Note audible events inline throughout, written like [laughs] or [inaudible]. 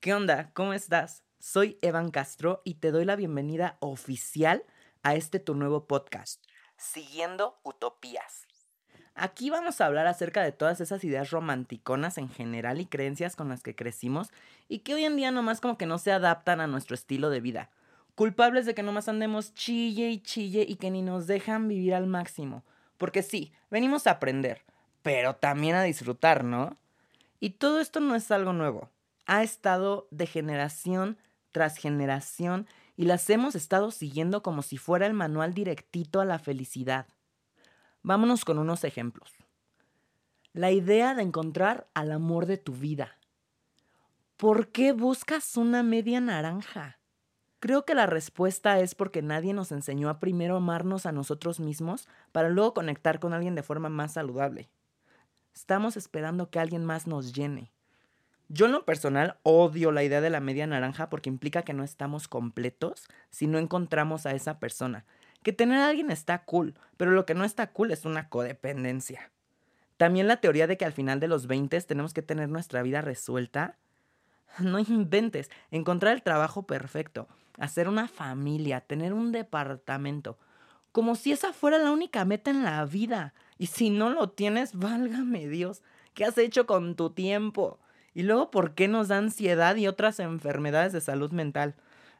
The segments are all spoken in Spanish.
¿Qué onda? ¿Cómo estás? Soy Evan Castro y te doy la bienvenida oficial a este tu nuevo podcast, Siguiendo Utopías. Aquí vamos a hablar acerca de todas esas ideas romanticonas en general y creencias con las que crecimos y que hoy en día nomás como que no se adaptan a nuestro estilo de vida. Culpables de que nomás andemos chille y chille y que ni nos dejan vivir al máximo. Porque sí, venimos a aprender, pero también a disfrutar, ¿no? Y todo esto no es algo nuevo. Ha estado de generación tras generación y las hemos estado siguiendo como si fuera el manual directito a la felicidad. Vámonos con unos ejemplos. La idea de encontrar al amor de tu vida. ¿Por qué buscas una media naranja? Creo que la respuesta es porque nadie nos enseñó a primero amarnos a nosotros mismos para luego conectar con alguien de forma más saludable. Estamos esperando que alguien más nos llene. Yo en lo personal odio la idea de la media naranja porque implica que no estamos completos si no encontramos a esa persona. Que tener a alguien está cool, pero lo que no está cool es una codependencia. También la teoría de que al final de los 20 tenemos que tener nuestra vida resuelta. [laughs] No inventes, encontrar el trabajo perfecto, hacer una familia, tener un departamento, como si esa fuera la única meta en la vida. Y si no lo tienes, [laughs] válgame Dios, ¿qué has hecho con tu tiempo? Y luego, ¿por qué nos da ansiedad y otras enfermedades de salud mental?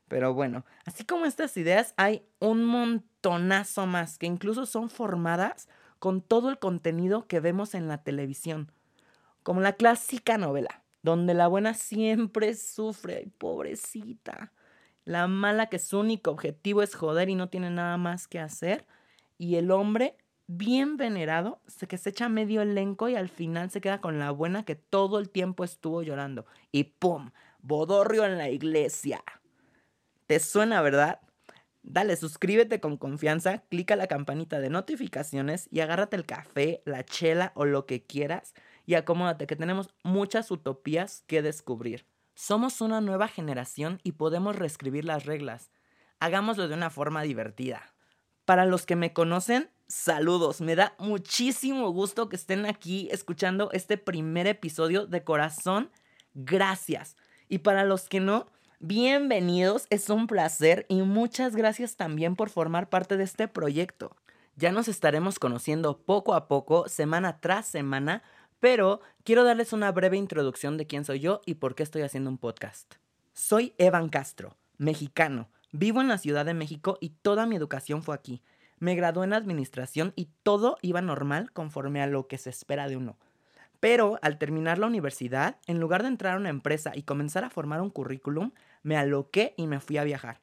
Pero bueno, así como estas ideas, hay un montonazo más que incluso son formadas con todo el contenido que vemos en la televisión. Como la clásica novela, donde la buena siempre sufre, pobrecita. La mala que su único objetivo es joder y no tiene nada más que hacer. Y el hombre, bien venerado, que se echa medio elenco y al final se queda con la buena que todo el tiempo estuvo llorando. Y ¡pum! Bodorrio en la iglesia. ¿Te suena, verdad? Dale, suscríbete con confianza, clica la campanita de notificaciones y agárrate el café, la chela o lo que quieras y acomódate que tenemos muchas utopías que descubrir. Somos una nueva generación y podemos reescribir las reglas. Hagámoslo de una forma divertida. Para los que me conocen, saludos. Me da muchísimo gusto que estén aquí escuchando este primer episodio de corazón. Gracias. Y para los que no, Bienvenidos, es un placer y muchas gracias también por formar parte de este proyecto. Ya nos estaremos conociendo poco a poco, semana tras semana, pero quiero darles una breve introducción de quién soy yo y por qué estoy haciendo un podcast. Soy Evan Castro, mexicano. Vivo en la Ciudad de México y toda mi educación fue aquí. Me gradué en administración y todo iba normal conforme a lo que se espera de uno. Pero al terminar la universidad, en lugar de entrar a una empresa y comenzar a formar un currículum, me aloqué y me fui a viajar.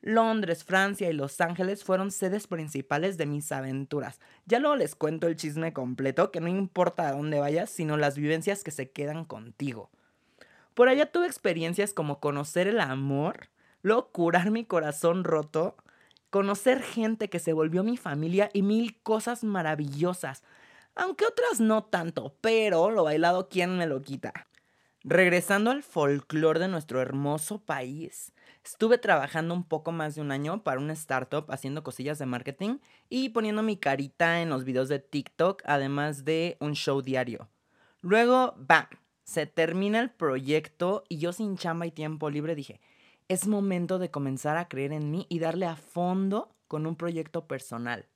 Londres, Francia y Los Ángeles fueron sedes principales de mis aventuras. Ya luego les cuento el chisme completo, que no importa a dónde vayas, sino las vivencias que se quedan contigo. Por allá tuve experiencias como conocer el amor, luego curar mi corazón roto, conocer gente que se volvió mi familia y mil cosas maravillosas. Aunque otras no tanto, pero lo bailado, ¿quién me lo quita? Regresando al folclore de nuestro hermoso país, estuve trabajando un poco más de un año para una startup haciendo cosillas de marketing y poniendo mi carita en los videos de TikTok, además de un show diario. Luego, ¡bam! Se termina el proyecto y yo sin chamba y tiempo libre dije, es momento de comenzar a creer en mí y darle a fondo con un proyecto personal,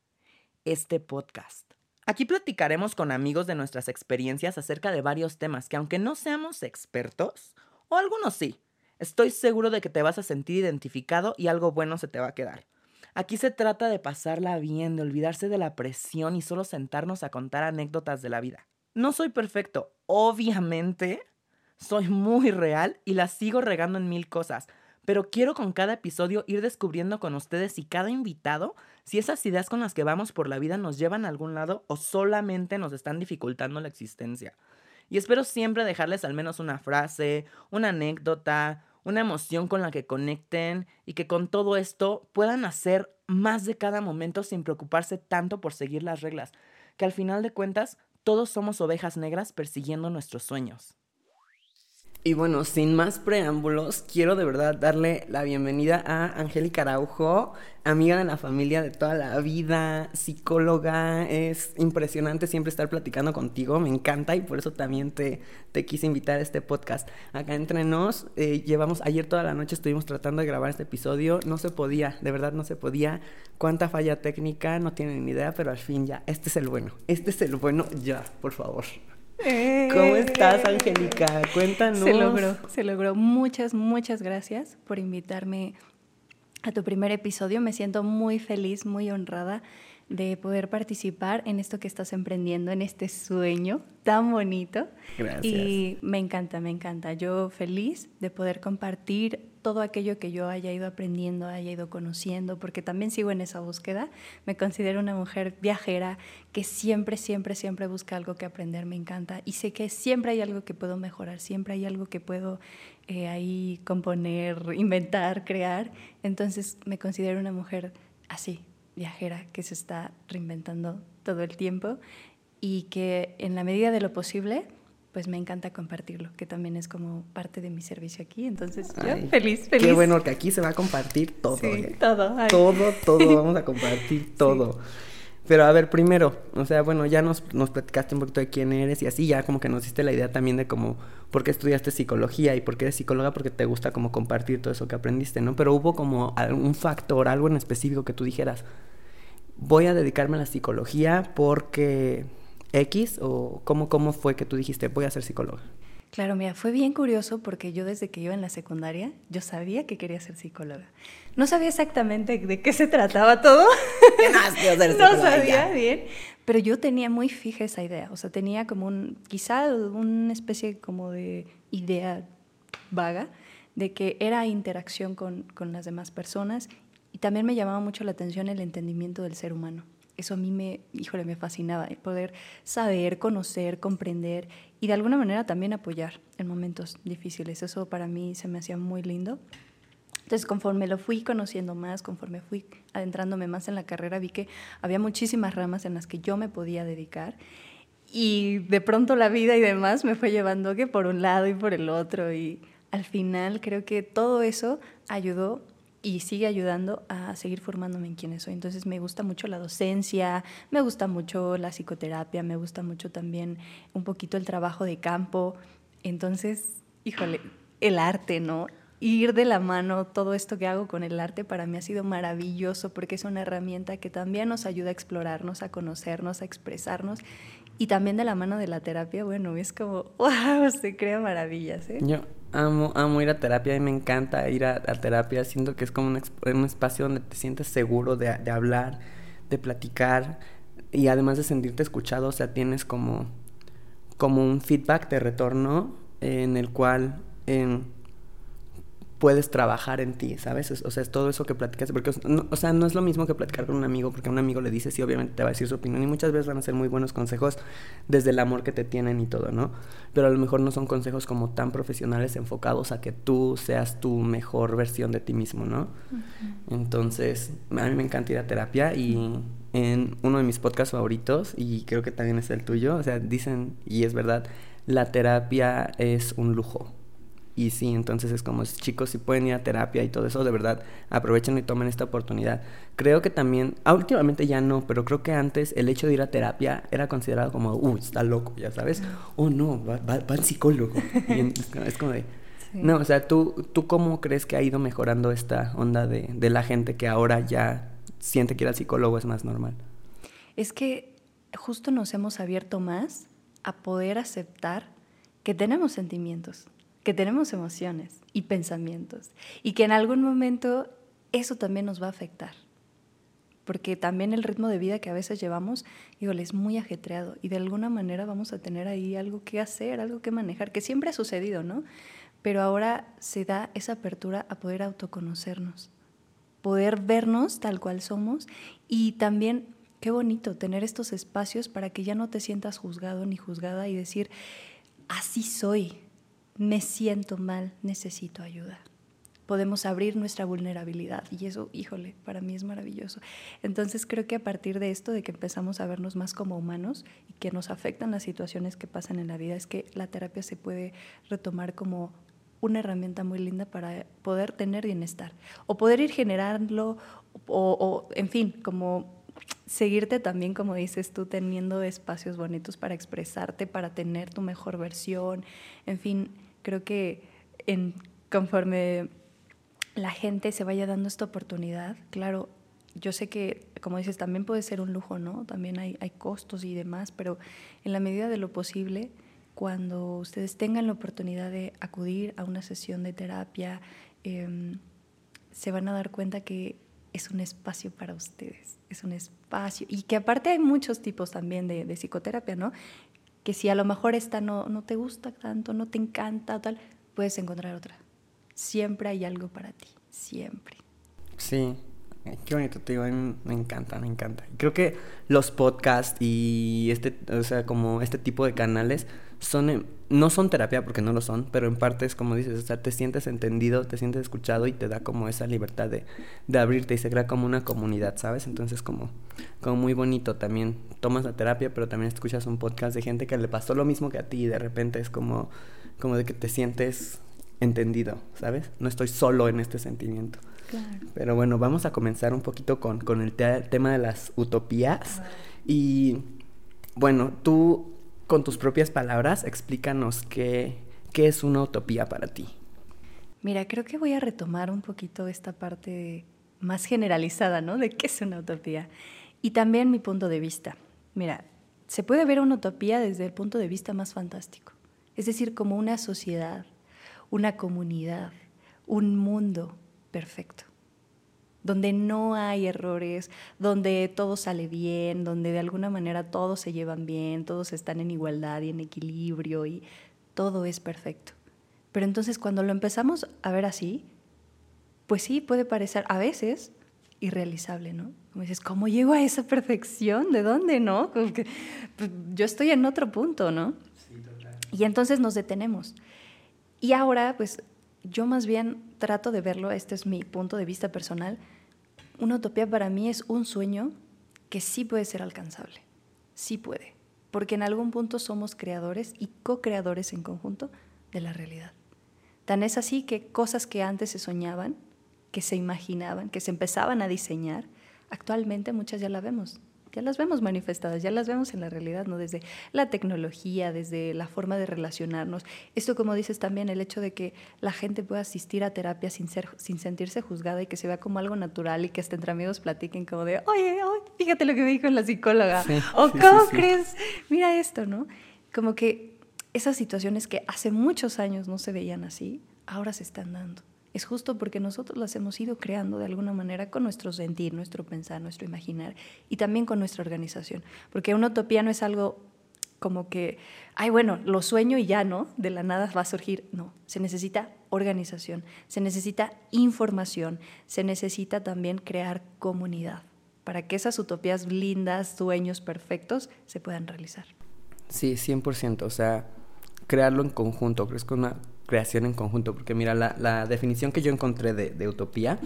este podcast. Aquí platicaremos con amigos de nuestras experiencias acerca de varios temas que aunque no seamos expertos, o algunos sí, estoy seguro de que te vas a sentir identificado y algo bueno se te va a quedar. Aquí se trata de pasarla bien, de olvidarse de la presión y solo sentarnos a contar anécdotas de la vida. No soy perfecto, obviamente, soy muy real y la sigo regando en mil cosas, pero quiero con cada episodio ir descubriendo con ustedes y cada invitado si esas ideas con las que vamos por la vida nos llevan a algún lado o solamente nos están dificultando la existencia. Y espero siempre dejarles al menos una frase, una anécdota, una emoción con la que conecten y que con todo esto puedan hacer más de cada momento sin preocuparse tanto por seguir las reglas, que al final de cuentas todos somos ovejas negras persiguiendo nuestros sueños. Y bueno, sin más preámbulos, quiero de verdad darle la bienvenida a Angélica Araujo, amiga de la familia de toda la vida, psicóloga. Es impresionante siempre estar platicando contigo, me encanta y por eso también te, te quise invitar a este podcast. Acá entre nos, eh, llevamos, ayer toda la noche estuvimos tratando de grabar este episodio, no se podía, de verdad no se podía. Cuánta falla técnica, no tienen ni idea, pero al fin ya, este es el bueno, este es el bueno, ya, por favor. ¿Cómo estás, Angélica? Cuéntanos. Se logró, se logró. Muchas, muchas gracias por invitarme a tu primer episodio. Me siento muy feliz, muy honrada de poder participar en esto que estás emprendiendo, en este sueño tan bonito. Gracias. Y me encanta, me encanta. Yo feliz de poder compartir todo aquello que yo haya ido aprendiendo, haya ido conociendo, porque también sigo en esa búsqueda. Me considero una mujer viajera que siempre, siempre, siempre busca algo que aprender, me encanta. Y sé que siempre hay algo que puedo mejorar, siempre hay algo que puedo eh, ahí componer, inventar, crear. Entonces me considero una mujer así, viajera, que se está reinventando todo el tiempo y que en la medida de lo posible pues me encanta compartirlo, que también es como parte de mi servicio aquí. Entonces, yo feliz, feliz. Qué bueno que aquí se va a compartir todo. Sí, ¿eh? todo. ay. Todo, todo, vamos a [laughs] compartir todo. Pero a ver, primero, o sea, bueno, ya nos, nos platicaste un poquito de quién eres y así ya como que nos diste la idea también de cómo, por qué estudiaste psicología y por qué eres psicóloga, porque te gusta como compartir todo eso que aprendiste, ¿no? Pero hubo como algún factor, algo en específico que tú dijeras, voy a dedicarme a la psicología porque X o cómo, cómo fue que tú dijiste, voy a ser psicóloga. Claro, mira, fue bien curioso porque yo desde que iba en la secundaria, yo sabía que quería ser psicóloga. No sabía exactamente de qué se trataba todo. [laughs] ¿Qué más no sabía bien, pero yo tenía muy fija esa idea. O sea, tenía como un, quizá una especie como de idea vaga de que era interacción con, con las demás personas y también me llamaba mucho la atención el entendimiento del ser humano. Eso a mí me, híjole, me fascinaba, el poder saber, conocer, comprender y de alguna manera también apoyar en momentos difíciles. Eso para mí se me hacía muy lindo. Entonces, conforme lo fui conociendo más, conforme fui adentrándome más en la carrera, vi que había muchísimas ramas en las que yo me podía dedicar. Y de pronto la vida y demás me fue llevando que por un lado y por el otro. Y al final creo que todo eso ayudó y sigue ayudando a seguir formándome en quien soy. Entonces me gusta mucho la docencia, me gusta mucho la psicoterapia, me gusta mucho también un poquito el trabajo de campo. Entonces, híjole, el arte, ¿no? Ir de la mano todo esto que hago con el arte para mí ha sido maravilloso porque es una herramienta que también nos ayuda a explorarnos, a conocernos, a expresarnos. Y también de la mano de la terapia, bueno, es como, [laughs] wow, se crea maravillas, ¿eh? Yo amo, amo ir a terapia y me encanta ir a, terapia. Siento que es como un, espacio donde te sientes seguro de, hablar, de platicar y además de sentirte escuchado, o sea, tienes como, como un feedback de retorno en el cual puedes trabajar en ti, ¿sabes? Es- O sea, es todo eso que platicas, porque, no- o sea, no es lo mismo que platicar con un amigo, porque a un amigo le dices y obviamente te va a decir su opinión y muchas veces van a ser muy buenos consejos desde el amor que te tienen y todo, ¿no? Pero a lo mejor no son consejos como tan profesionales enfocados a que tú seas tu mejor versión de ti mismo, ¿no? Entonces, a mí me encanta ir a terapia y en uno de mis podcasts favoritos, y creo que también es el tuyo, o sea, dicen, y es verdad, la terapia es un lujo. Y sí, entonces es como, chicos, si pueden ir a terapia y todo eso, de verdad, aprovechen y tomen esta oportunidad. Creo que también, ah, últimamente ya no, pero creo que antes el hecho de ir a terapia era considerado como, uy, está loco, ya sabes. Oh, no, va, va- va al psicólogo. Y es como- es como de, Sí. no, o sea, ¿tú, ¿tú cómo crees que ha ido mejorando esta onda de, de la gente que ahora ya siente que ir al psicólogo es más normal? Es que justo nos hemos abierto más a poder aceptar que tenemos sentimientos, que tenemos emociones y pensamientos y que en algún momento eso también nos va a afectar. Porque también el ritmo de vida que a veces llevamos, híjole, es muy ajetreado y de alguna manera vamos a tener ahí algo que hacer, algo que manejar, que siempre ha sucedido, ¿no? Pero ahora se da esa apertura a poder autoconocernos, poder vernos tal cual somos y también qué bonito tener estos espacios para que ya no te sientas juzgado ni juzgada y decir, así soy, me siento mal, necesito ayuda. podemos abrir nuestra vulnerabilidad y eso, híjole, para mí es maravilloso. Entonces creo que a partir de esto, de que empezamos a vernos más como humanos y que nos afectan las situaciones que pasan en la vida, es que la terapia se puede retomar como una herramienta muy linda para poder tener bienestar o poder ir generando o, o en fin, como seguirte también, como dices tú, teniendo espacios bonitos para expresarte, para tener tu mejor versión. En fin, creo que conforme la gente se vaya dando esta oportunidad, claro, yo sé que, como dices, también puede ser un lujo, ¿no? También hay, hay costos y demás, pero en la medida de lo posible, cuando ustedes tengan la oportunidad de acudir a una sesión de terapia, em, se van a dar cuenta que es un espacio para ustedes, es un espacio. Y que aparte hay muchos tipos también de, de psicoterapia, ¿no? Que si a lo mejor esta no, no te gusta tanto, no te encanta tal, puedes encontrar otra. Siempre hay algo para ti, siempre. Sí, qué bonito, te digo, me encanta, me encanta. Creo que los podcasts y este, o sea, como este tipo de canales son, no son terapia porque no lo son, pero en parte es como dices, o sea, te sientes entendido, te sientes escuchado y te da como esa libertad de, de abrirte y se crea como una comunidad, ¿sabes? Entonces como, como muy bonito también. Tomas la terapia, pero también escuchas un podcast de gente que le pasó lo mismo que a ti y de repente es como, como de que te sientes entendido, ¿sabes? No estoy solo en este sentimiento. Claro. Pero bueno, vamos a comenzar un poquito con, con el tema de las utopías. Y bueno, tú con tus propias palabras, explícanos qué, qué es una utopía para ti. Mira, creo que voy a retomar un poquito esta parte más generalizada, ¿no? De qué es una utopía. Y también mi punto de vista. Mira, se puede ver una utopía desde el punto de vista más fantástico. Es decir, como una sociedad, una comunidad, un mundo perfecto donde no hay errores, donde todo sale bien, donde de alguna manera todos se llevan bien, todos están en igualdad y en equilibrio y todo es perfecto. Pero entonces cuando lo empezamos a ver así, pues sí, puede parecer a veces irrealizable, ¿no? Como dices, ¿cómo llego a esa perfección? ¿De dónde, no? Como que, pues, yo estoy en otro punto, ¿no? Sí, total. Y entonces nos detenemos. Y ahora, pues yo más bien trato de verlo, este es mi punto de vista personal, una utopía para mí es un sueño que sí puede ser alcanzable, sí puede, porque en algún punto somos creadores y co-creadores en conjunto de la realidad. Tan es así que cosas que antes se soñaban, que se imaginaban, que se empezaban a diseñar, actualmente muchas ya las vemos, ya las vemos manifestadas, ya las vemos en la realidad, ¿no? Desde la tecnología, desde la forma de relacionarnos. Esto, como dices también, el hecho de que la gente pueda asistir a terapia sin, ser, sin sentirse juzgada y que se vea como algo natural y que hasta entre amigos platiquen como de, oye, fíjate lo que me dijo la psicóloga, o cómo crees, mira esto, ¿no? Como que esas situaciones que hace muchos años no se veían así, ahora se están dando es justo porque nosotros las hemos ido creando de alguna manera con nuestro sentir, nuestro pensar, nuestro imaginar y también con nuestra organización. Porque una utopía no es algo como que, ay, bueno, lo sueño y ya, ¿no? De la nada va a surgir. No, se necesita organización, se necesita información, se necesita también crear comunidad para que esas utopías lindas, sueños perfectos, se puedan realizar. Sí, 100%. O sea, crearlo en conjunto. Creo que es una creación en conjunto, porque mira, la, definición que yo encontré de, utopía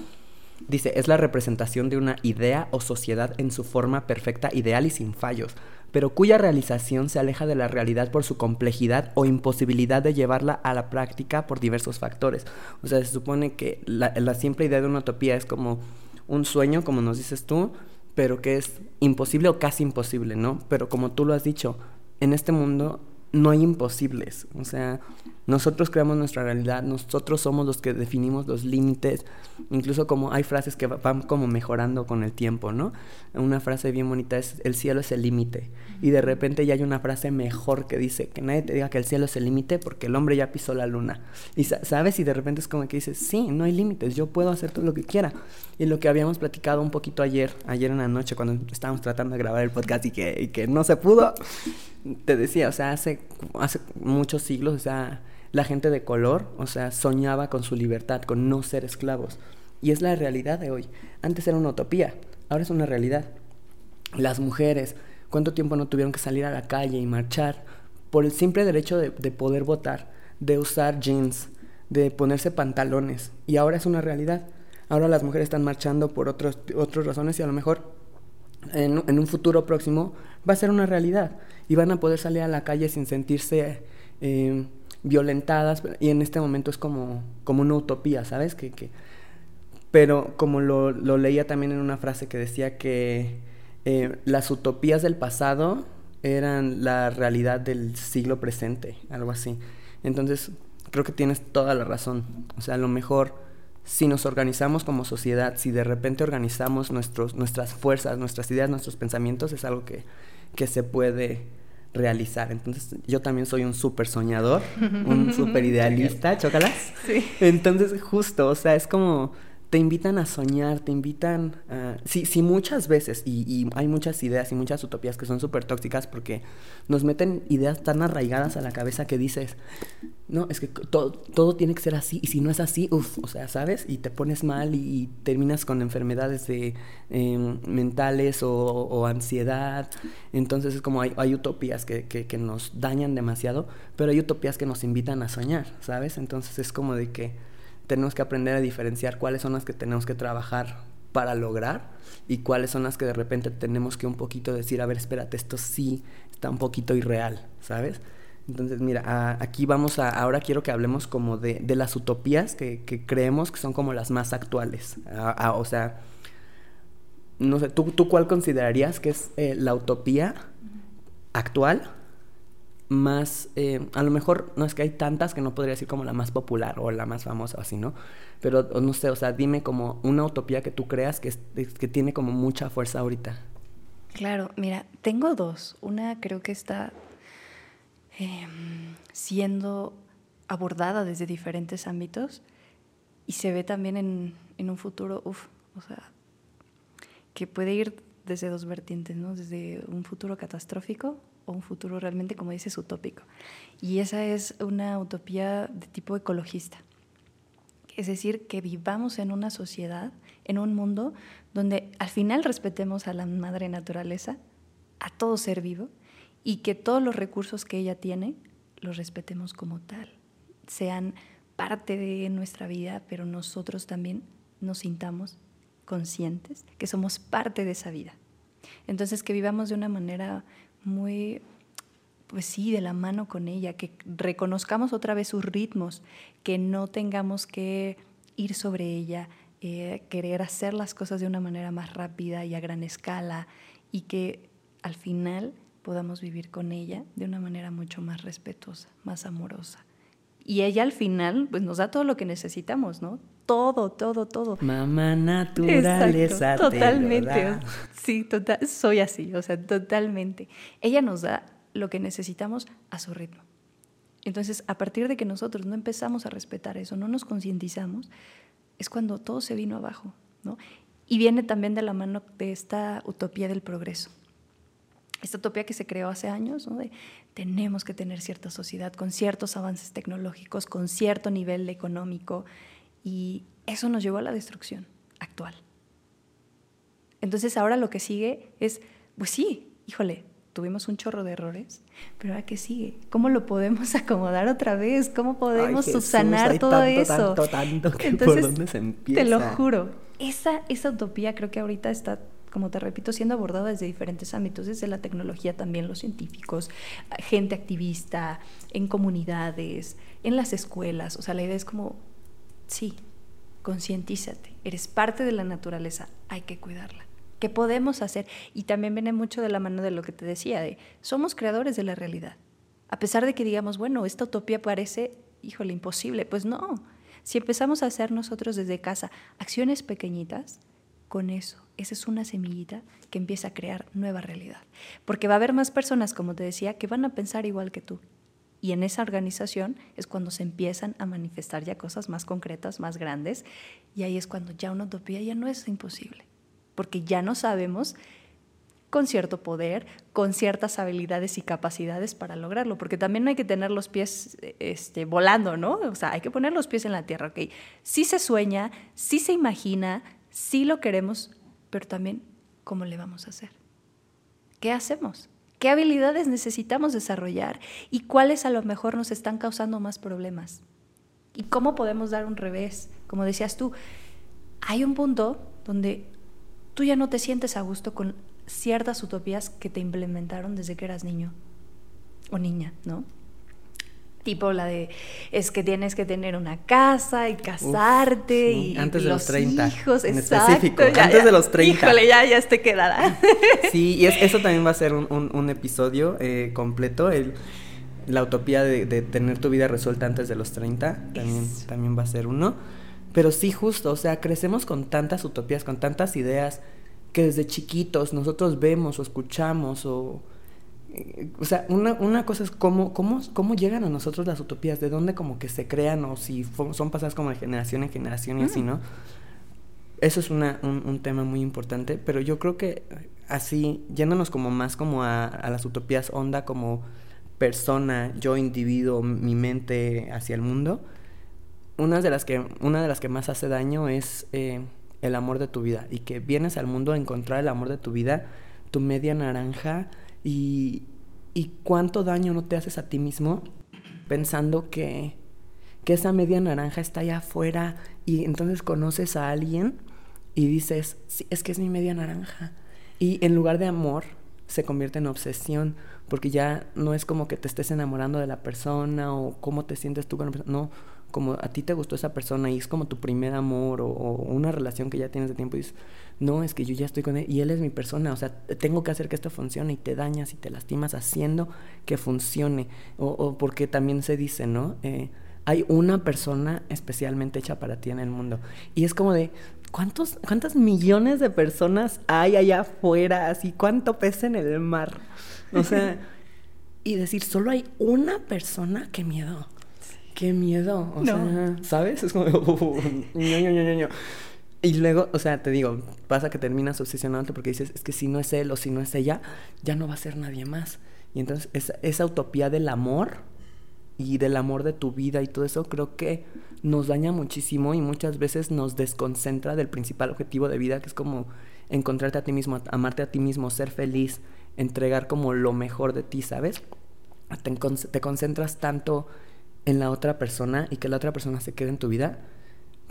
dice, es la representación de una idea o sociedad en su forma perfecta, ideal y sin fallos, pero cuya realización se aleja de la realidad por su complejidad o imposibilidad de llevarla a la práctica por diversos factores. O sea, se supone que la, la simple idea de una utopía es como un sueño, como nos dices tú, pero que es imposible o casi imposible, ¿no? Pero como tú lo has dicho, en este mundo no hay imposibles. O sea, nosotros creamos nuestra realidad, nosotros somos los que definimos los límites, incluso como hay frases que van como mejorando con el tiempo, ¿no? Una frase bien bonita es, el cielo es el límite. Y de repente ya hay una frase mejor que dice, que nadie te diga que el cielo es el límite porque el hombre ya pisó la luna. Y sabes, y de repente es como que dices, sí, no hay límites, yo puedo hacer todo lo que quiera. Y lo que habíamos platicado un poquito ayer, ayer en la noche, cuando estábamos tratando de grabar el podcast y que, y que no se pudo, te decía, o sea, hace, hace muchos siglos, o sea la gente de color, o sea, soñaba con su libertad, con no ser esclavos. Y es la realidad de hoy. Antes era una utopía, ahora es una realidad. Las mujeres, ¿cuánto tiempo no tuvieron que salir a la calle y marchar por el simple derecho de, poder votar, de usar jeans, de ponerse pantalones y ahora es una realidad. Ahora las mujeres están marchando por otros, otras razones y a lo mejor en, un futuro próximo va a ser una realidad y van a poder salir a la calle sin sentirse eh, violentadas y en este momento es como, como una utopía, ¿sabes? Que, que pero como lo, lo, leía también en una frase que decía que eh, las utopías del pasado eran la realidad del siglo presente, algo así. Entonces, creo que tienes toda la razón. O sea, a lo mejor si nos organizamos como sociedad, si de repente organizamos nuestros, nuestras fuerzas, nuestras ideas, nuestros pensamientos, es algo que, que se puede realizar. Entonces, yo también soy un súper soñador, [laughs] un súper idealista, chócalas. Sí. Entonces, justo, o sea, es como te invitan a soñar, te invitan a... Sí, sí muchas veces, y, hay muchas ideas y muchas utopías que son súper tóxicas porque nos meten ideas tan arraigadas a la cabeza que dices, no, es que todo, todo tiene que ser así, y si no es así, uff, o sea, ¿sabes? Y te pones mal y, terminas con enfermedades de, em, mentales o, ansiedad. Entonces es como hay, hay utopías que, que, que nos dañan demasiado, pero hay utopías que nos invitan a soñar, ¿sabes? Entonces es como de que tenemos que aprender a diferenciar cuáles son las que tenemos que trabajar para lograr y cuáles son las que de repente tenemos que un poquito decir, a ver, espérate, esto sí está un poquito irreal, ¿sabes? Entonces, mira, aquí vamos a, ahora quiero que hablemos como de, de las utopías que, que, creemos que son como las más actuales. o sea, no sé, ¿tú, ¿tú cuál considerarías que es eh, la utopía actual más, eh, a lo mejor no es que hay tantas que no podría decir como la más popular o la más famosa o así, ¿no? Pero no sé, o sea, dime como una utopía que tú creas que, que tiene como mucha fuerza ahorita. Claro, mira, tengo dos. Una creo que está em, siendo abordada desde diferentes ámbitos y se ve también en, en un futuro, uff, o sea, que puede ir desde dos vertientes, ¿no? Desde un futuro catastrófico o un futuro realmente, como dices, utópico. Y esa es una utopía de tipo ecologista. Es decir, que vivamos en una sociedad, en un mundo donde al final respetemos a la madre naturaleza, a todo ser vivo, y que todos los recursos que ella tiene los respetemos como tal, sean parte de nuestra vida, pero nosotros también nos sintamos conscientes que somos parte de esa vida. Entonces, que vivamos de una manera muy, pues sí, de la mano con ella, que reconozcamos otra vez sus ritmos, que no tengamos que ir sobre ella, eh, querer hacer las cosas de una manera más rápida y a gran escala, y que al final podamos vivir con ella de una manera mucho más respetuosa, más amorosa. Y ella al final pues nos da todo lo que necesitamos, ¿no? Todo, todo, todo. Mamá naturaleza. totalmente. Sí, total, soy así, o sea, totalmente. Ella nos da lo que necesitamos a su ritmo. Entonces, a partir de que nosotros no empezamos a respetar eso, no nos concientizamos, es cuando todo se vino abajo, ¿no? Y viene también de la mano de esta utopía del progreso esta utopía que se creó hace años, ¿no? de tenemos que tener cierta sociedad con ciertos avances tecnológicos, con cierto nivel económico, y eso nos llevó a la destrucción actual. Entonces ahora lo que sigue es, pues sí, híjole, tuvimos un chorro de errores, pero ahora qué sigue? ¿Cómo lo podemos [laughs] acomodar otra vez? ¿Cómo podemos subsanar todo eso? Tanto, tanto, que ¿por dónde se empieza? Te lo juro, esa, esa utopía creo que ahorita está como te repito, siendo abordada desde diferentes ámbitos, desde la tecnología también, los científicos, gente activista, en comunidades, en las escuelas. O sea, la idea es como, sí, concientízate, eres parte de la naturaleza, hay que cuidarla. ¿Qué podemos hacer? Y también viene mucho de la mano de lo que te decía, de somos creadores de la realidad. A pesar de que digamos, bueno, esta utopía parece, híjole, imposible, pues no. Si empezamos a hacer nosotros desde casa acciones pequeñitas, con eso esa es una semillita que empieza a crear nueva realidad. Porque va a haber más personas, como te decía, que van a pensar igual que tú. Y en esa organización es cuando se empiezan a manifestar ya cosas más concretas, más grandes. Y ahí es cuando ya una utopía ya no es imposible. Porque ya no sabemos con cierto poder, con ciertas habilidades y capacidades para lograrlo, porque también no hay que tener los pies este, volando, ¿no? O sea, hay que poner los pies en la tierra, ¿ok? Sí se sueña, sí se imagina, sí lo queremos, pero también cómo le vamos a hacer. ¿Qué hacemos? ¿Qué habilidades necesitamos desarrollar? ¿Y cuáles a lo mejor nos están causando más problemas? ¿Y cómo podemos dar un revés? Como decías tú, hay un punto donde tú ya no te sientes a gusto con ciertas utopías que te implementaron desde que eras niño o niña, ¿no? Tipo la de, es que tienes que tener una casa y casarte y antes de los, los 30, hijos, en exacto, específico, ya, antes ya. de los 30. Híjole, ya, ya te quedará. [laughs] Sí, y es- eso también va a ser un, un- un episodio eh, completo, el, la utopía de, de tener tu vida resuelta antes de los 30, también, Eso. también va a ser uno. Pero sí, justo, o sea, crecemos con tantas utopías, con tantas ideas que desde chiquitos nosotros vemos o escuchamos o... O sea, una, una cosa es cómo, cómo, cómo llegan a nosotros las utopías, de dónde como que se crean o si son pasadas como de generación en generación y así, Mm. ¿no? Eso es una, un, un tema muy importante, pero yo creo que así, yéndonos como más como a, a las utopías onda como persona, yo individuo, mi mente hacia el mundo, una de las que, una de las que más hace daño es eh, el amor de tu vida y que vienes al mundo a encontrar el amor de tu vida, tu media naranja y, y cuánto daño no te haces a ti mismo pensando que, que esa media naranja está allá afuera y entonces conoces a alguien y dices, sí, es que es mi media naranja. Y en lugar de amor se convierte en obsesión porque ya no es como que te estés enamorando de la persona o cómo te sientes tú con la persona, no, como a ti te gustó esa persona y es como tu primer amor o, o una relación que ya tienes de tiempo y dices, no, es que yo ya estoy con él y él es mi persona, o sea, tengo que hacer que esto funcione y te dañas y te lastimas haciendo que funcione. O, o porque también se dice, ¿no? Eh, hay una persona especialmente hecha para ti en el mundo. Y es como de, ¿cuántos, ¿cuántas millones de personas hay allá afuera? Así, ¿cuánto pesa en el mar? O sea, [laughs] y decir, solo hay una persona, qué miedo. Qué miedo. O No. sea, ¿sabes? Es como, "Uh, ño, ño, ño, ño, ño". Y luego, o sea, te digo, pasa que terminas obsesionándote porque dices, es que si no es él o si no es ella, ya no va a ser nadie más. Y entonces esa, esa utopía del amor y del amor de tu vida y todo eso creo que nos daña muchísimo y muchas veces nos desconcentra del principal objetivo de vida que es como encontrarte a ti mismo, amarte a ti mismo, ser feliz, entregar como lo mejor de ti, ¿sabes? Te, te concentras tanto en la otra persona y que la otra persona se quede en tu vida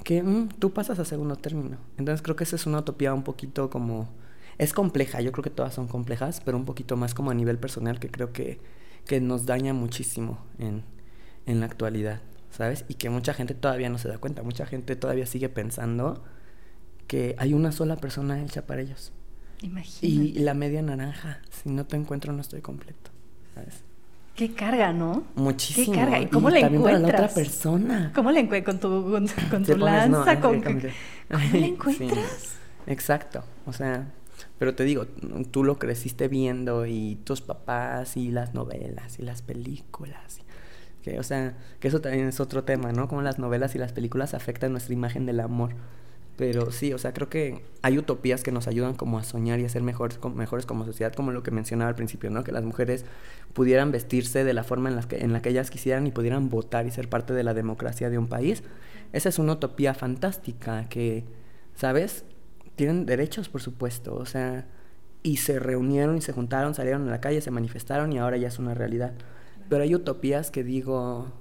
que mm, tú pasas a segundo término. Entonces creo que esa es una utopía un poquito como... Es compleja, yo creo que todas son complejas, pero un poquito más como a nivel personal que creo que, que nos daña muchísimo en, en la actualidad, ¿sabes? Y que mucha gente todavía no se da cuenta, mucha gente todavía sigue pensando que hay una sola persona hecha para ellos. Imagínate. Y la media naranja, si no te encuentro no estoy completo, ¿sabes? Qué carga, ¿no? Muchísimo. Qué carga. ¿Y cómo le también para la encuentras? otra persona. ¿Cómo le encuentras con tu, con, [laughs] con tu pones, no, lanza? ay, con, ¿Cómo le [laughs] sí. encuentras? Exacto, o sea, pero te digo, tú lo creciste viendo y tus papás y las novelas y las películas. Que, o sea, que eso también es otro tema, ¿no? Cómo las novelas y las películas afectan nuestra imagen del amor. Pero sí, o sea, creo que hay utopías que nos ayudan como a soñar y a ser mejores, como- mejores como sociedad, como lo que mencionaba al principio, ¿no? Que las mujeres pudieran vestirse de la forma en la, que, en la que ellas quisieran y pudieran votar y ser parte de la democracia de un país. Esa es una utopía fantástica que, ¿sabes? Tienen derechos, por supuesto, o sea, y se reunieron y se juntaron, salieron a la calle, se manifestaron y ahora ya es una realidad. Pero hay utopías que digo,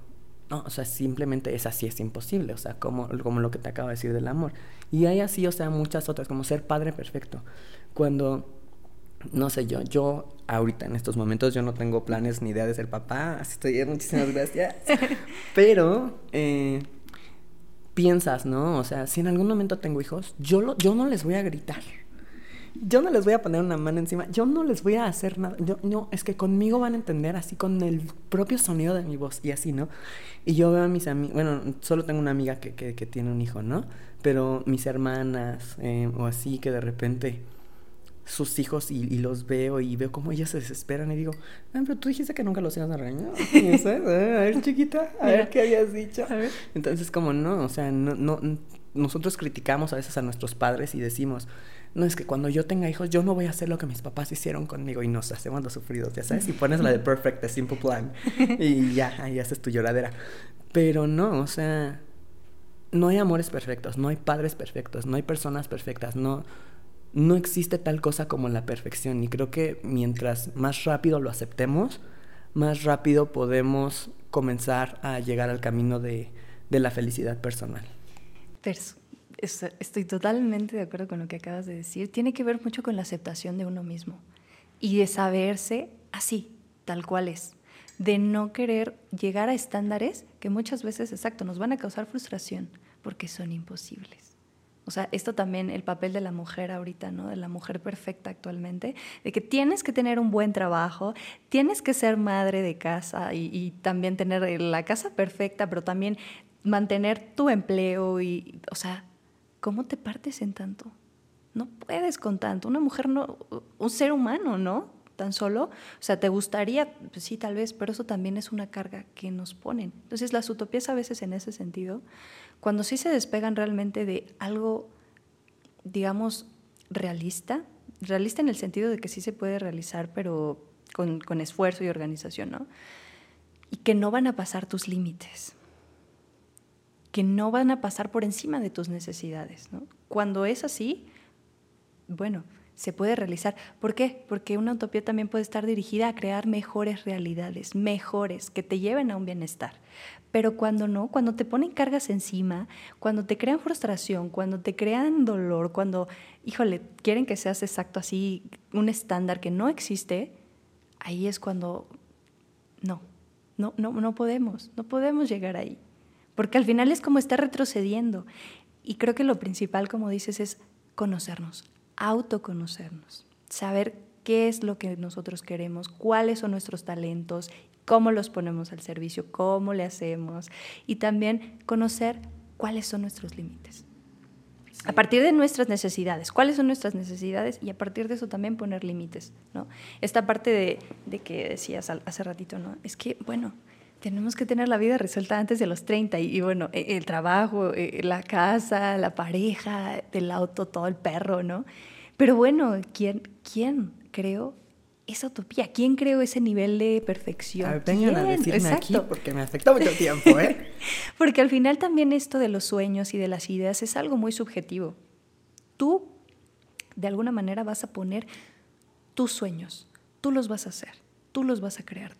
no, o sea, simplemente es así, es imposible, o sea, como, como lo que te acabo de decir del amor. Y hay así, o sea, muchas otras, como ser padre perfecto. Cuando, no sé yo, yo ahorita en estos momentos yo no tengo planes ni idea de ser papá, así estoy muchísimas gracias. [laughs] Pero, eh, piensas, ¿no? O sea, si en algún momento tengo hijos, yo, lo, yo no les voy a gritar. Yo no les voy a poner una mano encima, yo no les voy a hacer nada. Yo, no, es que conmigo van a entender así con el propio sonido de mi voz y así, ¿no? Y yo veo a mis amigas, bueno, solo tengo una amiga que, que, que tiene un hijo, ¿no? Pero mis hermanas eh, o así que de repente sus hijos y, y, los veo y veo cómo ellas se desesperan y digo, ah, pero tú dijiste que nunca los ibas a regañar. [laughs] ¿sabes? A ver, chiquita, a ver qué habías dicho. A ver. Entonces, como no, o sea, no, no, nosotros criticamos a veces a nuestros padres y decimos, no, es que cuando yo tenga hijos, yo no voy a hacer lo que mis papás hicieron conmigo y nos hacemos los sufridos, ya sabes, y pones la de Perfect, the Simple Plan, y ya, ahí haces tu lloradera. Pero no, o sea, no hay amores perfectos, no hay padres perfectos, no hay personas perfectas, no, no existe tal cosa como la perfección. Y creo que mientras más rápido lo aceptemos, más rápido podemos comenzar a llegar al camino de, de la felicidad personal. Estoy totalmente de acuerdo con lo que acabas de decir. Tiene que ver mucho con la aceptación de uno mismo y de saberse así, tal cual es. De no querer llegar a estándares que muchas veces, exacto, nos van a causar frustración porque son imposibles. O sea, esto también, el papel de la mujer ahorita, ¿no? De la mujer perfecta actualmente, de que tienes que tener un buen trabajo, tienes que ser madre de casa y, también tener la casa perfecta, pero también mantener tu empleo y, o sea, ¿cómo te partes en tanto? No puedes con tanto. Una mujer no, un ser humano, ¿no? Tan solo, o sea, te gustaría, pues sí, tal vez, pero eso también es una carga que nos ponen. Entonces, las utopías a veces en ese sentido cuando sí se despegan realmente de algo, digamos, realista, realista en el sentido de que sí se puede realizar, pero con, con esfuerzo y organización, ¿no? Y que no van a pasar tus límites, que no van a pasar por encima de tus necesidades, ¿no? Cuando es así, bueno, se puede realizar. ¿Por qué? Porque una utopía también puede estar dirigida a crear mejores realidades, mejores, que te lleven a un bienestar. Pero cuando no, cuando te ponen cargas encima, cuando te crean frustración, cuando te crean dolor, cuando, híjole, quieren que seas exacto así, un estándar que no existe, ahí es cuando no, no, no, no podemos, no podemos llegar ahí. Porque al final es como estar retrocediendo. Y creo que lo principal, como dices, es conocernos, autoconocernos, saber qué es lo que nosotros queremos, cuáles son nuestros talentos, cómo los ponemos al servicio, cómo le hacemos y también conocer cuáles son nuestros límites. A partir de nuestras necesidades, cuáles son nuestras necesidades y a partir de eso también poner límites, ¿no? Esta parte de, de que decías hace ratito, ¿no? Es que, bueno, tenemos que tener la vida resuelta antes de los 30 y, bueno, e, el trabajo, e, la casa, la pareja, el auto, todo el perro, ¿no? Pero bueno, ¿quién, quién creó esa utopía? ¿Quién creó ese nivel de perfección? A vengan a decirme aquí porque me afectó mucho tiempo, ¿eh? [laughs] porque al final también esto de los sueños y de las ideas es algo muy subjetivo. Tú, de alguna manera, vas a poner tus sueños, tú los vas a hacer, tú los vas a crear,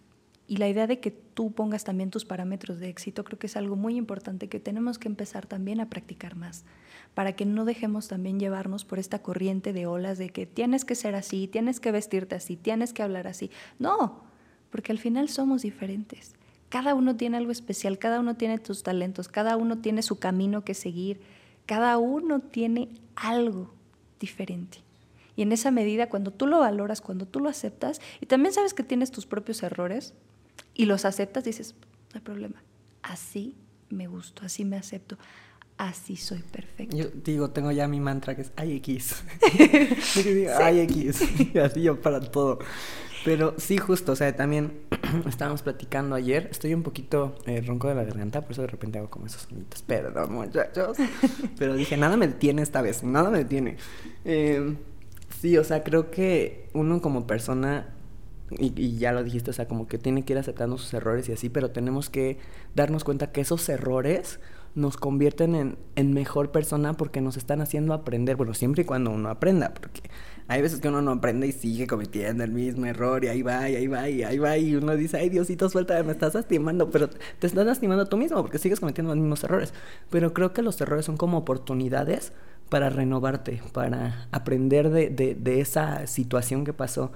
y la idea de que tú pongas también tus parámetros de éxito creo que es algo muy importante que tenemos que empezar también a practicar más, para que no dejemos también llevarnos por esta corriente de olas de que tienes que ser así, tienes que vestirte así, tienes que hablar así. No, porque al final somos diferentes. Cada uno tiene algo especial, cada uno tiene tus talentos, cada uno tiene su camino que seguir, cada uno tiene algo diferente. Y en esa medida, cuando tú lo valoras, cuando tú lo aceptas, y también sabes que tienes tus propios errores, y los aceptas, dices, no hay problema. Así me gusto, así me acepto, así soy perfecto. Yo digo, tengo ya mi mantra que es IX. [laughs] IX. [laughs] así yo para todo. Pero sí, justo, o sea, también [clears throat] estábamos platicando ayer. Estoy un poquito eh, ronco de la garganta, por eso de repente hago como esos sonidos. Perdón, muchachos. [laughs] Pero dije, nada me detiene esta vez, nada me detiene. Eh, sí, o sea, creo que uno como persona y, ya lo dijiste, o sea, como que tiene que ir aceptando sus errores y así, pero tenemos que darnos cuenta que esos errores nos convierten en, en, mejor persona porque nos están haciendo aprender, bueno, siempre y cuando uno aprenda, porque hay veces que uno no aprende y sigue cometiendo el mismo error y ahí va, y ahí va, y ahí va, y uno dice, ay Diosito, suelta, me estás lastimando, pero te estás lastimando tú mismo porque sigues cometiendo los mismos errores. Pero creo que los errores son como oportunidades para renovarte, para aprender de, de, de esa situación que pasó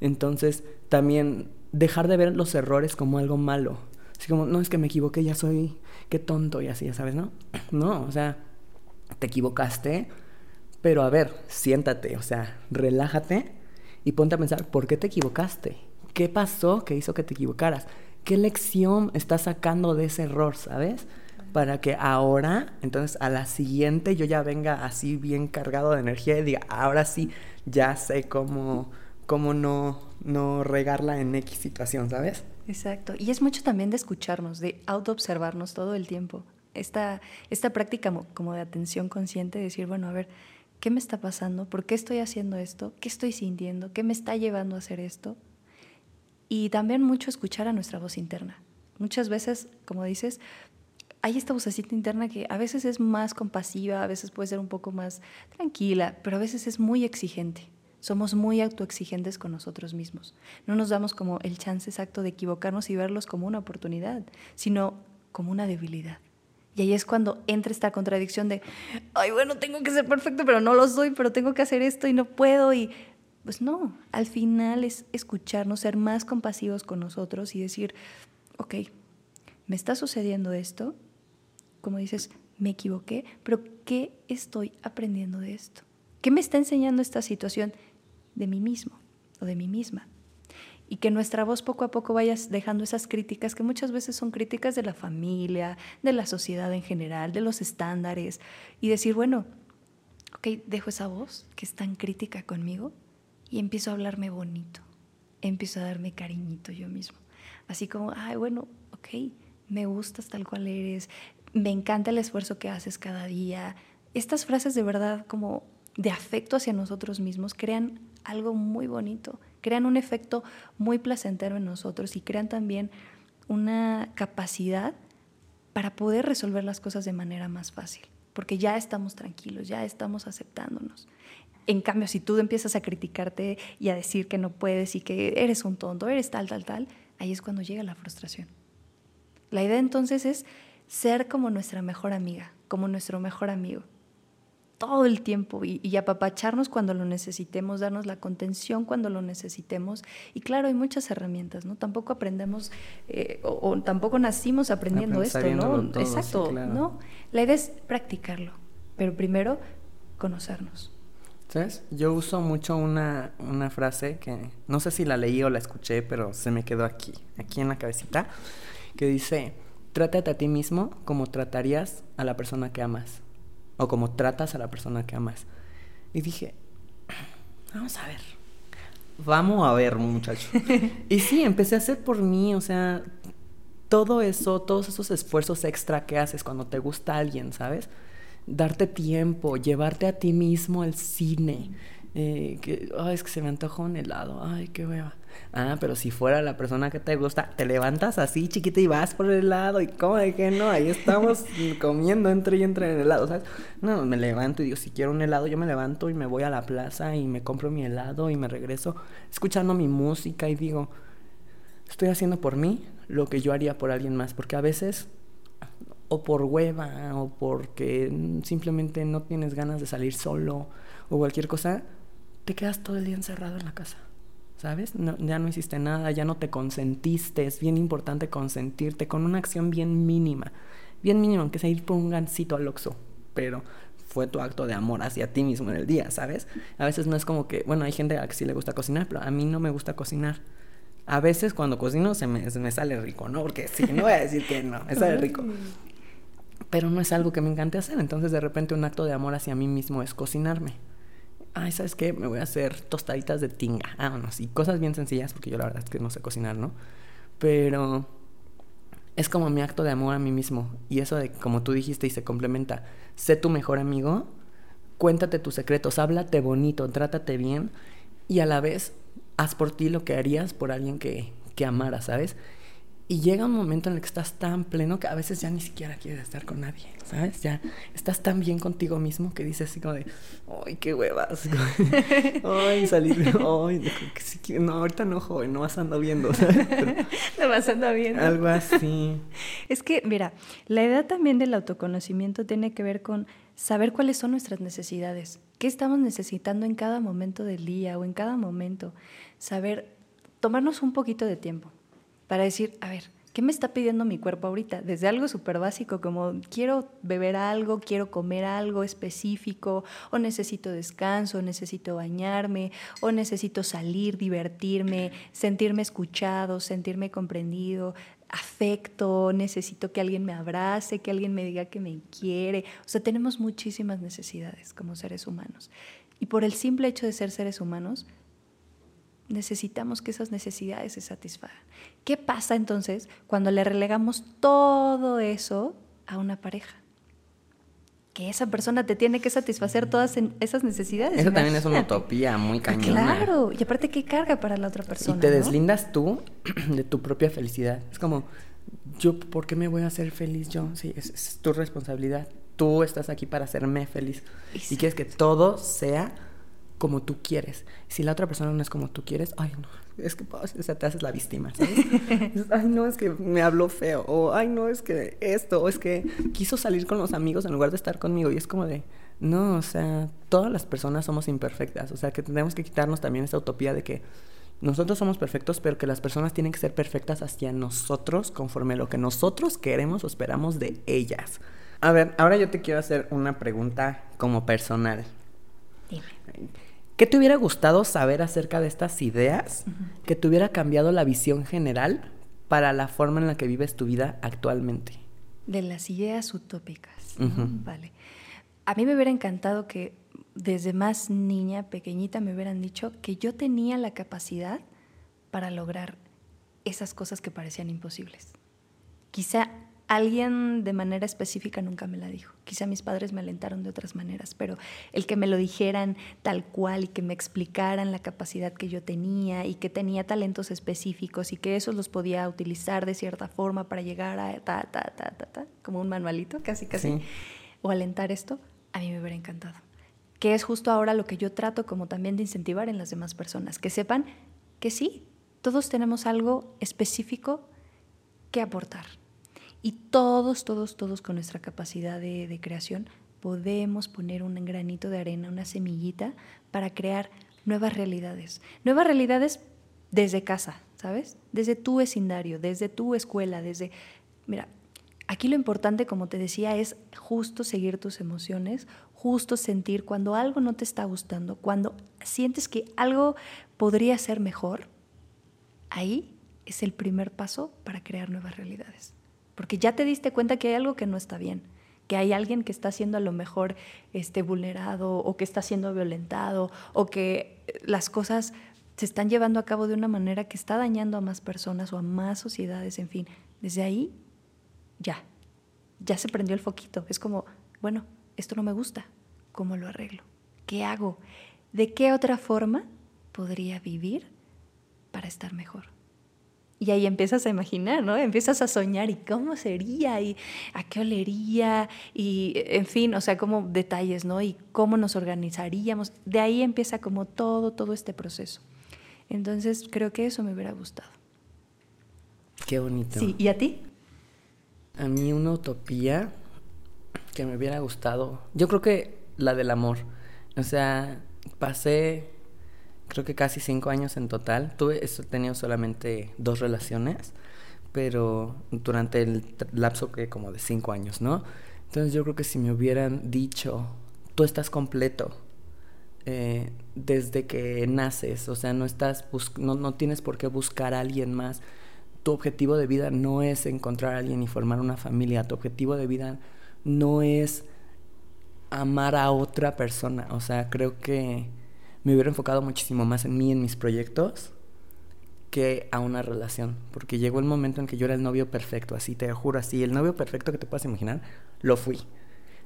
entonces, también dejar de ver los errores como algo malo. Así como, no, es que me equivoqué, ya soy, qué tonto y así, ya sabes, ¿no? [clears throat] No, o sea, te equivocaste, pero a ver, siéntate, o sea, relájate y ponte a pensar, ¿por qué te equivocaste? ¿Qué pasó que hizo que te equivocaras? ¿Qué lección estás sacando de ese error, sabes? Para que ahora, entonces a la siguiente yo ya venga así bien cargado de energía y diga, ahora sí, ya sé cómo cómo no, no regarla en X situación, ¿sabes? Exacto. Y es mucho también de escucharnos, de autoobservarnos todo el tiempo. Esta, esta práctica como de atención consciente, de decir, bueno, a ver, ¿qué me está pasando? ¿Por qué estoy haciendo esto? ¿Qué estoy sintiendo? ¿Qué me está llevando a hacer esto? Y también mucho escuchar a nuestra voz interna. Muchas veces, como dices, hay esta vocecita interna que a veces es más compasiva, a veces puede ser un poco más tranquila, pero a veces es muy exigente. Somos muy autoexigentes con nosotros mismos. No nos damos como el chance exacto de equivocarnos y verlos como una oportunidad, sino como una debilidad. Y ahí es cuando entra esta contradicción de, ay, bueno, tengo que ser perfecto, pero no lo soy, pero tengo que hacer esto y no puedo. Y pues no, al final es escucharnos, ser más compasivos con nosotros y decir, ok, me está sucediendo esto, como dices, me equivoqué, pero ¿qué estoy aprendiendo de esto? ¿Qué me está enseñando esta situación de mí mismo o de mí misma? y que nuestra voz poco a poco vaya dejando esas críticas que muchas veces son críticas de la familia, de la sociedad en general, de los estándares, y decir, bueno, ok, dejo esa voz que es tan crítica conmigo y empiezo a hablarme bonito, empiezo a darme cariñito yo mismo. Así como, ay, bueno, ok, me gustas tal cual eres, me encanta el esfuerzo que haces cada día. Estas frases de verdad como de afecto hacia nosotros mismos crean algo muy bonito crean un efecto muy placentero en nosotros y crean también una capacidad para poder resolver las cosas de manera más fácil, porque ya estamos tranquilos, ya estamos aceptándonos. En cambio, si tú empiezas a criticarte y a decir que no puedes y que eres un tonto, eres tal, tal, tal, ahí es cuando llega la frustración. La idea entonces es ser como nuestra mejor amiga, como nuestro mejor amigo todo el tiempo y, apapacharnos cuando lo necesitemos, darnos la contención cuando lo necesitemos. Y claro, hay muchas herramientas, ¿no? Tampoco aprendemos eh, o, tampoco nacimos aprendiendo esto, ¿no? Exacto, ¿no? La idea es practicarlo, pero primero conocernos. ¿Sabes? Yo uso mucho una, una frase que no sé si la leí o la escuché, pero se me quedó aquí, aquí en la cabecita, que dice, trátate a ti mismo como tratarías a la persona que amas o como tratas a la persona que amas. Y dije, vamos a ver, vamos a ver, muchacho. [laughs] y sí, empecé a hacer por mí, o sea, todo eso, todos esos esfuerzos extra que haces cuando te gusta alguien, ¿sabes? Darte tiempo, llevarte a ti mismo al cine. Eh, que, ay, es que se me antojó un helado, ay, qué hueva. Ah, pero si fuera la persona que te gusta, te levantas así chiquita y vas por el helado y cómo de que no, ahí estamos [laughs] comiendo entre y entre en el helado, ¿sabes? No, me levanto y digo, si quiero un helado, yo me levanto y me voy a la plaza y me compro mi helado y me regreso escuchando mi música y digo, estoy haciendo por mí lo que yo haría por alguien más, porque a veces o por hueva o porque simplemente no tienes ganas de salir solo o cualquier cosa, te quedas todo el día encerrado en la casa. ¿sabes? ya no hiciste nada, ya no te consentiste. Es bien importante consentirte con una acción bien mínima. Bien mínima, aunque sea ir por un gancito al oxo. Pero fue tu acto de amor hacia ti mismo en el día, ¿sabes? A veces no es como que, bueno, hay gente a que sí le gusta cocinar, pero a mí no me gusta cocinar. A veces cuando cocino se me, se me sale rico, ¿no? Porque sí, no voy a decir que no, me sale rico. [laughs] Pero no es algo que me encante hacer. Entonces, de repente, un acto de amor hacia mí mismo es cocinarme ay, ¿sabes qué? Me voy a hacer tostaditas de tinga, vámonos, y cosas bien sencillas, porque yo la verdad es que no sé cocinar, ¿no? Pero es como mi acto de amor a mí mismo, y eso de, como tú dijiste y se complementa, sé tu mejor amigo, cuéntate tus secretos, háblate bonito, trátate bien, y a la vez haz por ti lo que harías por alguien que, que amara, ¿sabes? Y llega un momento en el que estás tan pleno que a veces ya ni siquiera quieres estar con nadie, ¿sabes? Ya estás tan bien contigo mismo que dices así como de, ¡ay, qué huevas! [laughs] ¡Ay, salir! ¡Ay, no, ahorita no, joven, no vas andando viendo, ¿sabes? [laughs] no vas andando viendo. Algo así. Es que, mira, la idea también del autoconocimiento tiene que ver con saber cuáles son nuestras necesidades, qué estamos necesitando en cada momento del día o en cada momento. Saber tomarnos un poquito de tiempo para decir, a ver, ¿qué me está pidiendo mi cuerpo ahorita? Desde algo súper básico como quiero beber algo, quiero comer algo específico, o necesito descanso, o necesito bañarme, o necesito salir, divertirme, sentirme escuchado, sentirme comprendido, afecto, necesito que alguien me abrace, que alguien me diga que me quiere. O sea, tenemos muchísimas necesidades como seres humanos. Y por el simple hecho de ser seres humanos, necesitamos que esas necesidades se satisfagan. ¿Qué pasa entonces cuando le relegamos todo eso a una pareja? Que esa persona te tiene que satisfacer todas esas necesidades. Eso también es una utopía muy ah, cañona. Claro, y aparte qué carga para la otra persona. Y te deslindas tú [clears throat] de tu propia felicidad. Es como, yo, ¿por qué me voy a hacer feliz yo? Sí, es, tu responsabilidad. Tú estás aquí para hacerme feliz. Y quieres que todo sea como tú quieres. Si la otra persona no es como tú quieres, ay, no, es que o sea, te haces la víctima, ¿sabes? [laughs] ay, no, es que me habló feo, o ay, no, es que esto, o es que quiso salir con los amigos en lugar de estar conmigo, y es como de, no, o sea, todas las personas somos imperfectas, o sea, que tenemos que quitarnos también esa utopía de que nosotros somos perfectos, pero que las personas tienen que ser perfectas hacia nosotros conforme lo que nosotros queremos o esperamos de ellas. A ver, ahora yo te quiero hacer una pregunta como personal. ¿Qué te hubiera gustado saber acerca de estas ideas que te hubiera cambiado la visión general para la forma en la que vives tu vida actualmente? De las ideas utópicas. Vale. A mí me hubiera encantado que desde más niña, pequeñita, me hubieran dicho que yo tenía la capacidad para lograr esas cosas que parecían imposibles. Quizá alguien de manera específica nunca me la dijo. Quizá mis padres me alentaron de otras maneras, pero el que me lo dijeran tal cual y que me explicaran la capacidad que yo tenía y que tenía talentos específicos y que esos los podía utilizar de cierta forma para llegar a ta, ta, ta, ta, ta, como un manualito, casi, casi, o alentar esto, a mí me hubiera encantado. Que es justo ahora lo que yo trato como también de incentivar en las demás personas, que sepan que sí, todos tenemos algo específico que aportar y todos, todos, todos con nuestra capacidad de, creación podemos poner un granito de arena, una semillita para crear nuevas realidades. Nuevas realidades desde casa, ¿sabes? Desde tu vecindario, desde tu escuela, desde... Mira, aquí lo importante, como te decía, es justo seguir tus emociones, justo sentir cuando algo no te está gustando, cuando sientes que algo podría ser mejor, ahí es el primer paso para crear nuevas realidades porque ya te diste cuenta que hay algo que no está bien, que hay alguien que está siendo a lo mejor este, vulnerado o que está siendo violentado o que las cosas se están llevando a cabo de una manera que está dañando a más personas o a más sociedades, en fin. Desde ahí, ya, ya se prendió el foquito. Es como, bueno, esto no me gusta, ¿cómo lo arreglo? ¿Qué hago? ¿De qué otra forma podría vivir para estar mejor? Y ahí empiezas a imaginar, ¿no? Empiezas a soñar y cómo sería y a qué olería y, en fin, o sea, como detalles, ¿no? Y cómo nos organizaríamos. De ahí empieza como todo, todo este proceso. Entonces, creo que eso me hubiera gustado. Qué bonito. Sí, ¿y a ti? A mí una utopía que me hubiera gustado, yo creo que la del amor. O sea, pasé creo que casi cinco años en total. Tuve, he tenido solamente dos relaciones, pero durante el lapso que como de cinco años, ¿no? Entonces yo creo que si me hubieran dicho, tú estás completo eh, desde que naces, o sea, no, estás no, no tienes por qué buscar a alguien más. Tu objetivo de vida no es encontrar a alguien y formar una familia. Tu objetivo de vida no es amar a otra persona. O sea, creo que me hubiera enfocado muchísimo más en mí, en mis proyectos, que a una relación. Porque llegó el momento en que yo era el novio perfecto, así te juro, así, el novio perfecto que te puedas imaginar, lo fui.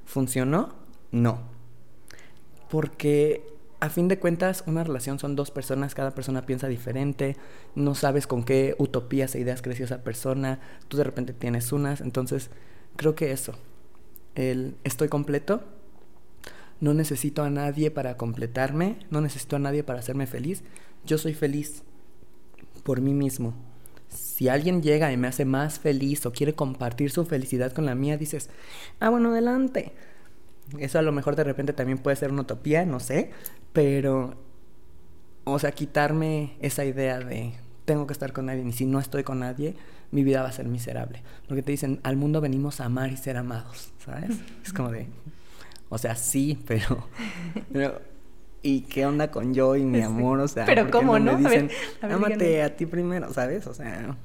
¿Funcionó? No. Porque a fin de cuentas, una relación son dos personas, cada persona piensa diferente, no sabes con qué utopías e ideas creció esa persona, tú de repente tienes unas, entonces creo que eso, el estoy completo, no necesito a nadie para completarme, no necesito a nadie para hacerme feliz. Yo soy feliz por mí mismo. Si alguien llega y me hace más feliz o quiere compartir su felicidad con la mía, dices, ah, bueno, adelante. Eso a lo mejor de repente también puede ser una utopía, no sé, pero, o sea, quitarme esa idea de tengo que estar con nadie y si no estoy con nadie, mi vida va a ser miserable. Porque te dicen, al mundo venimos a amar y ser amados, ¿sabes? Es como de, o sea, sí, [laughs] pero, ¿y qué onda con yo y mi amor? O sea, pero cómo no, dicen, ámate a ti primero, ¿sabes? O sea,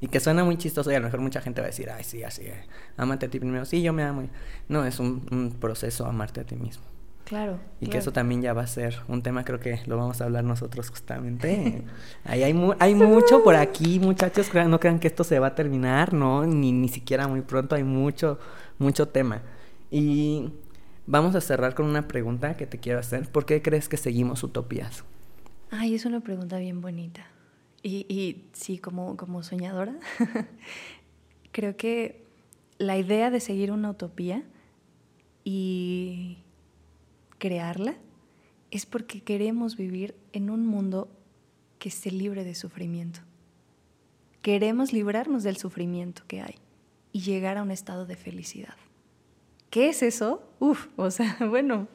y que suena muy chistoso y a lo mejor mucha gente va a decir, ay, sí, así, eh, ámate a ti primero. Sí, yo me amo. No, es un, proceso amarte a ti mismo. Claro. Y que eso también ya va a ser un tema, creo que lo vamos a hablar nosotros justamente. [laughs] Ahí hay, hay mucho por aquí, muchachos, no crean que esto se va a terminar, ¿no? Ni, ni siquiera muy pronto, hay mucho, mucho tema. Y Vamos a cerrar con una pregunta que te quiero hacer. ¿Por qué crees que seguimos utopías? Ay, es una pregunta bien bonita. Y, y sí, como, como soñadora, [laughs] creo que la idea de seguir una utopía y crearla es porque queremos vivir en un mundo que esté libre de sufrimiento. Queremos librarnos del sufrimiento que hay y llegar a un estado de felicidad. ¿Qué es eso? Uf, o sea, [laughs] bueno,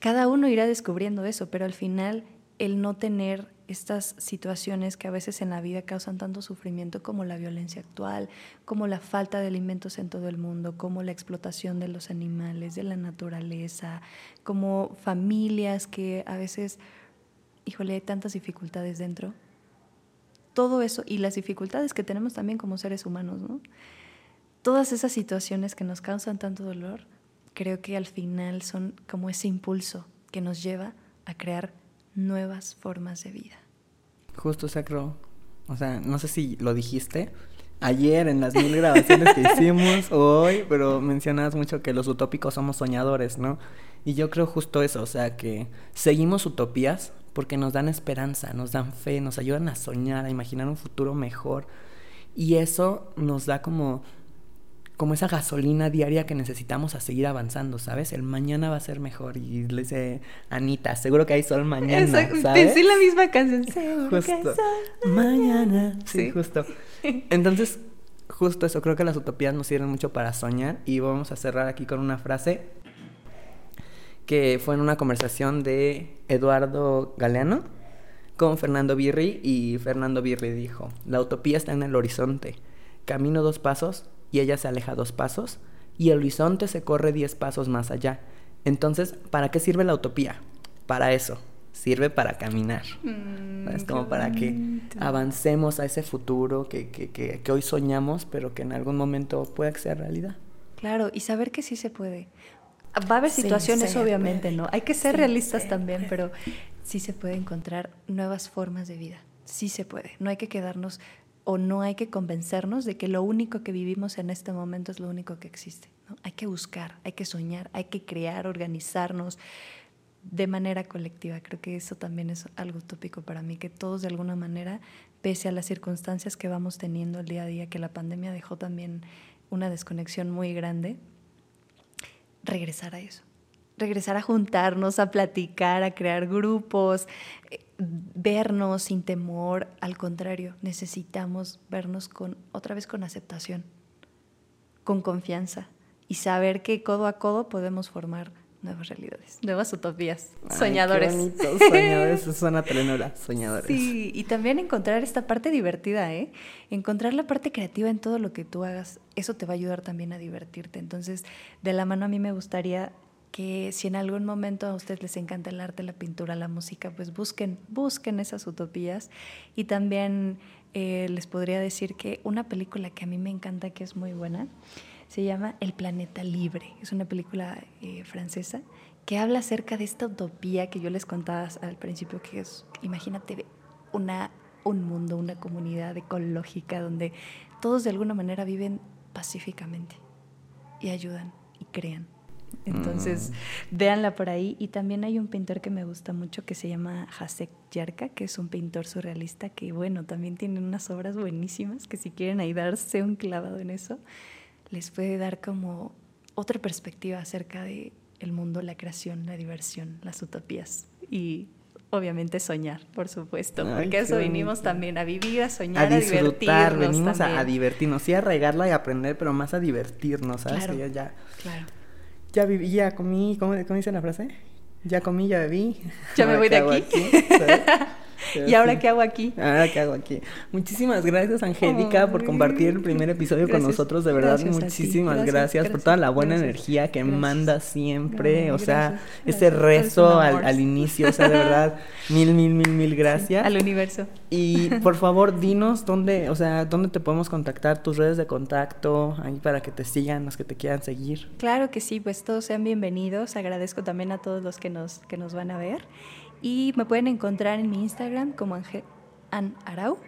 cada uno irá descubriendo eso, pero al final el no tener estas situaciones que a veces en la vida causan tanto sufrimiento como la violencia actual, como la falta de alimentos en todo el mundo, como la explotación de los animales, de la naturaleza, como familias que a veces, híjole, hay tantas dificultades dentro. Todo eso y las dificultades que tenemos también como seres humanos, ¿no? Todas esas situaciones que nos causan tanto dolor, creo que al final son como ese impulso que nos lleva a crear nuevas formas de vida. Justo, Sacro. O sea, no sé si lo dijiste ayer en las mil grabaciones que hicimos [laughs] hoy, pero mencionas mucho que los utópicos somos soñadores, ¿no? Y yo creo justo eso, o sea, que seguimos utopías porque nos dan esperanza, nos dan fe, nos ayudan a soñar, a imaginar un futuro mejor. Y eso nos da como como esa gasolina diaria que necesitamos a seguir avanzando, ¿sabes? El mañana va a ser mejor. Y le dice Anita, seguro que hay sol mañana, ¿sabes? Sí, la misma canción. justo. Mañana. Sí, justo. [laughs] Entonces, justo eso, creo que las utopías nos sirven mucho para soñar. Y vamos a cerrar aquí con una frase que fue en una conversación de Eduardo Galeano con Fernando Birri. Y Fernando Birri dijo, la utopía está en el horizonte. Camino dos pasos y ella se aleja dos pasos y el horizonte se corre diez pasos más allá. Entonces, ¿para qué sirve la utopía? Para eso, sirve para caminar. Mm, es como para que avancemos a ese futuro que, que, que, hoy soñamos, pero que en algún momento pueda ser realidad. Claro, y saber que sí se puede. Va a haber situaciones, obviamente, ¿no? Hay que ser realistas también, pero sí se puede encontrar nuevas formas de vida. Sí se puede. No hay que quedarnos o no hay que convencernos de que lo único que vivimos en este momento es lo único que existe. Hay que buscar, hay que soñar, hay que crear, organizarnos de manera colectiva. Creo que eso también es algo utópico para mí, que todos de alguna manera, pese a las circunstancias que vamos teniendo el día a día, que la pandemia dejó también una desconexión muy grande, regresar a eso regresar a juntarnos, a platicar, a crear grupos, eh, vernos sin temor. Al contrario, necesitamos vernos con otra vez con aceptación, con confianza y saber que codo a codo podemos formar nuevas realidades, nuevas utopías, soñadores. Qué [laughs] soñadores, eso suena telenovela, soñadores. Sí, y también encontrar esta parte divertida, ¿eh? Encontrar la parte creativa en todo lo que tú hagas, eso te va a ayudar también a divertirte. Entonces, de la mano a mí me gustaría que si en algún momento a ustedes les encanta el arte, la pintura, la música, pues busquen, busquen esas utopías. Y también eh, les podría decir que una película que a mí me encanta, que es muy buena, se llama El Planeta Libre. Es una película eh, francesa que habla acerca de esta utopía que yo les contaba al principio, que es, imagínate, un mundo, una comunidad ecológica donde todos de alguna manera viven pacíficamente y ayudan y crean. Entonces, mm. véanla por ahí. Y también hay un pintor que me gusta mucho que se llama Jacek Yarka, que es un pintor surrealista que, bueno, también tiene unas obras buenísimas que si quieren ahí darse un clavado en eso, les puede dar como otra perspectiva acerca de el mundo, la creación, la diversión, las utopías y obviamente soñar, por supuesto, porque eso vinimos también a vivir, a soñar, a, disfrutar, venimos a, divertirnos, sí a regarla y aprender, pero más a divertirnos, ¿sabes? Claro, ya, claro ya viví, ya comí, ¿cómo, cómo dice la frase? Ya comí, ya bebí. Ya me voy de aquí. [laughs] ¿Y ahora qué hago aquí? Ahora qué hago aquí. Muchísimas gracias, Angélica, por compartir el primer episodio con nosotros. De verdad, muchísimas gracias, por toda la buena energía que mandas siempre. o sea, ese rezo al, al, inicio. O sea, de verdad, [laughs] mil, mil, mil, mil gracias. al universo. Y por [laughs] favor, dinos dónde, o sea, dónde te podemos contactar, tus redes de contacto, ahí para que te sigan, los que te quieran seguir. Claro que sí, pues todos sean bienvenidos. Agradezco también a todos los que nos, que nos van a ver. Y me pueden encontrar en mi Instagram como Angel, An Arau,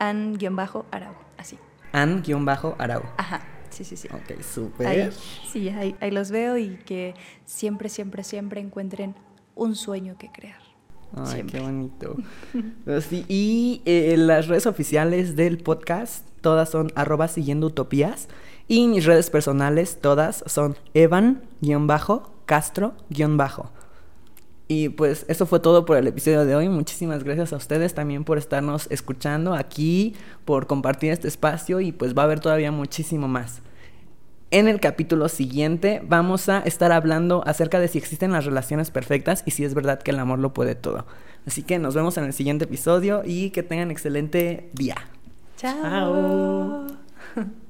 An-Arau, así. An-Arau. Ajá, sí, sí, sí. Ok, súper. Sí, ahí, ahí los veo y que siempre, siempre, siempre encuentren un sueño que crear. Ay, qué bonito. [laughs] Pues y eh, las redes oficiales del podcast, todas son arroba siguiendo utopías. Y mis redes personales, todas son evan-castro-. Y pues eso fue todo por el episodio de hoy. Muchísimas gracias a ustedes también por estarnos escuchando aquí, por compartir este espacio y pues va a haber todavía muchísimo más. En el capítulo siguiente vamos a estar hablando acerca de si existen las relaciones perfectas y si es verdad que el amor lo puede todo. Así que nos vemos en el siguiente episodio y que tengan excelente día. Chao. [laughs]